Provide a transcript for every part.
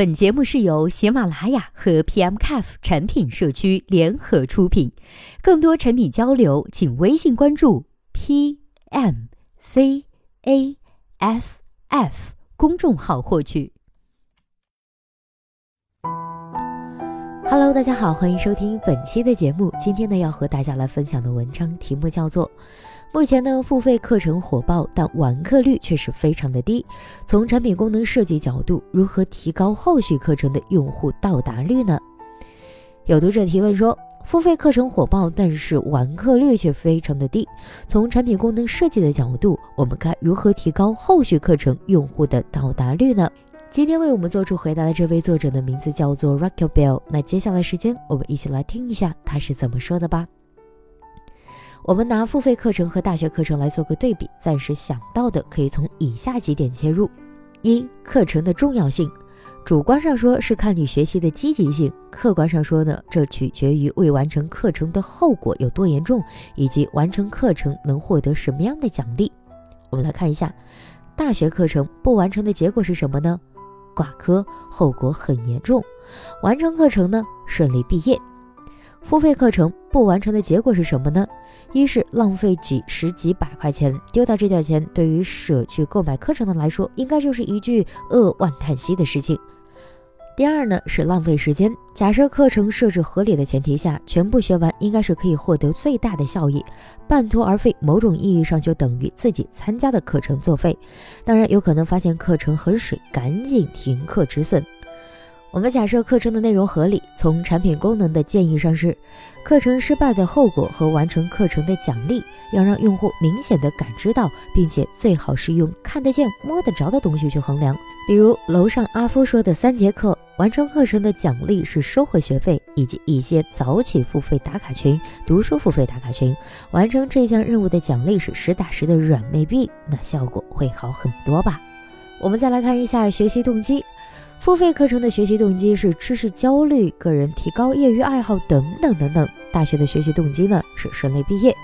本节目是由喜马拉雅和 PMCAF 产品社区联合出品，更多产品交流，请微信关注 PMCAF 公众号获取。Hello，大家好，欢迎收听本期的节目。今天呢，要和大家来分享的文章题目叫做。目前呢，付费课程火爆，但完课率却是非常的低。从产品功能设计角度，如何提高后续课程的用户到达率呢？有读者提问说，付费课程火爆，但是完课率却非常的低。从产品功能设计的角度，我们该如何提高后续课程用户的到达率呢？今天为我们做出回答的这位作者的名字叫做 Raquel Bell。那接下来时间，我们一起来听一下他是怎么说的吧。我们拿付费课程和大学课程来做个对比，暂时想到的可以从以下几点切入：一、课程的重要性，主观上说是看你学习的积极性，客观上说呢，这取决于未完成课程的后果有多严重，以及完成课程能获得什么样的奖励。我们来看一下，大学课程不完成的结果是什么呢？挂科，后果很严重；完成课程呢，顺利毕业。付费课程不完成的结果是什么呢？一是浪费几十几百块钱，丢掉这点钱，对于舍去购买课程的来说，应该就是一句扼腕叹息的事情。第二呢，是浪费时间。假设课程设置合理的前提下，全部学完，应该是可以获得最大的效益。半途而废，某种意义上就等于自己参加的课程作废。当然，有可能发现课程很水，赶紧停课止损。我们假设课程的内容合理，从产品功能的建议上是，课程失败的后果和完成课程的奖励，要让用户明显的感知到，并且最好是用看得见、摸得着的东西去衡量。比如楼上阿夫说的三节课，完成课程的奖励是收回学费，以及一些早起付费打卡群、读书付费打卡群，完成这项任务的奖励是实打实的软妹币，那效果会好很多吧？我们再来看一下学习动机。付费课程的学习动机是知识焦虑、个人提高、业余爱好等等等等。大学的学习动机呢是顺利毕业。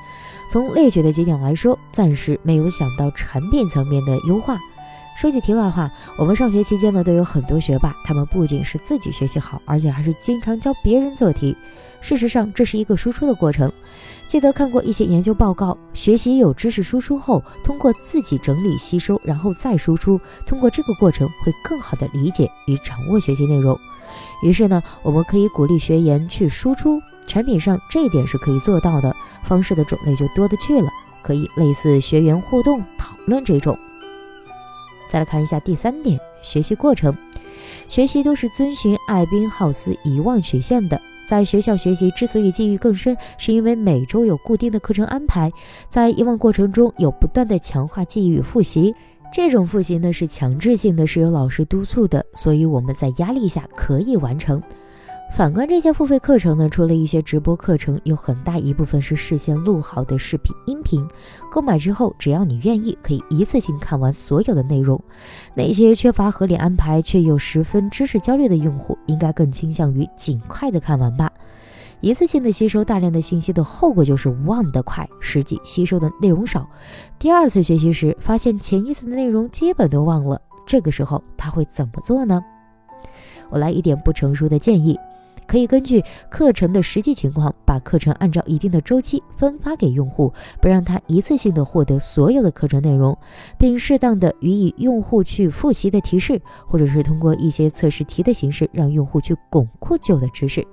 从列举的几点来说，暂时没有想到产品层面的优化。说句题外话，我们上学期间呢都有很多学霸，他们不仅是自己学习好，而且还是经常教别人做题。事实上，这是一个输出的过程。记得看过一些研究报告，学习有知识输出后，通过自己整理吸收，然后再输出，通过这个过程会更好的理解与掌握学习内容。于是呢，我们可以鼓励学员去输出。产品上这一点是可以做到的，方式的种类就多得去了，可以类似学员互动讨论这种。再来看一下第三点，学习过程，学习都是遵循艾宾浩斯遗忘曲线的。在学校学习之所以记忆更深，是因为每周有固定的课程安排，在遗忘过程中有不断的强化记忆与复习。这种复习呢是强制性的，是由老师督促的，所以我们在压力下可以完成。反观这些付费课程呢，除了一些直播课程，有很大一部分是事先录好的视频、音频。购买之后，只要你愿意，可以一次性看完所有的内容。那些缺乏合理安排却又十分知识焦虑的用户，应该更倾向于尽快的看完吧。一次性的吸收大量的信息的后果就是忘得快，实际吸收的内容少。第二次学习时，发现前一次的内容基本都忘了，这个时候他会怎么做呢？我来一点不成熟的建议。可以根据课程的实际情况，把课程按照一定的周期分发给用户，不让他一次性的获得所有的课程内容，并适当的予以用户去复习的提示，或者是通过一些测试题的形式，让用户去巩固旧的知识。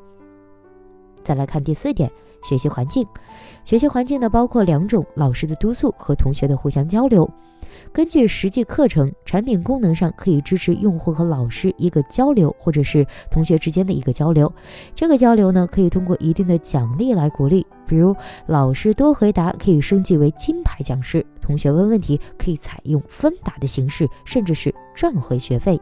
再来看第四点。学习环境，学习环境呢包括两种：老师的督促和同学的互相交流。根据实际课程产品功能上，可以支持用户和老师一个交流，或者是同学之间的一个交流。这个交流呢，可以通过一定的奖励来鼓励，比如老师多回答可以升级为金牌讲师，同学问问题可以采用分答的形式，甚至是赚回学费。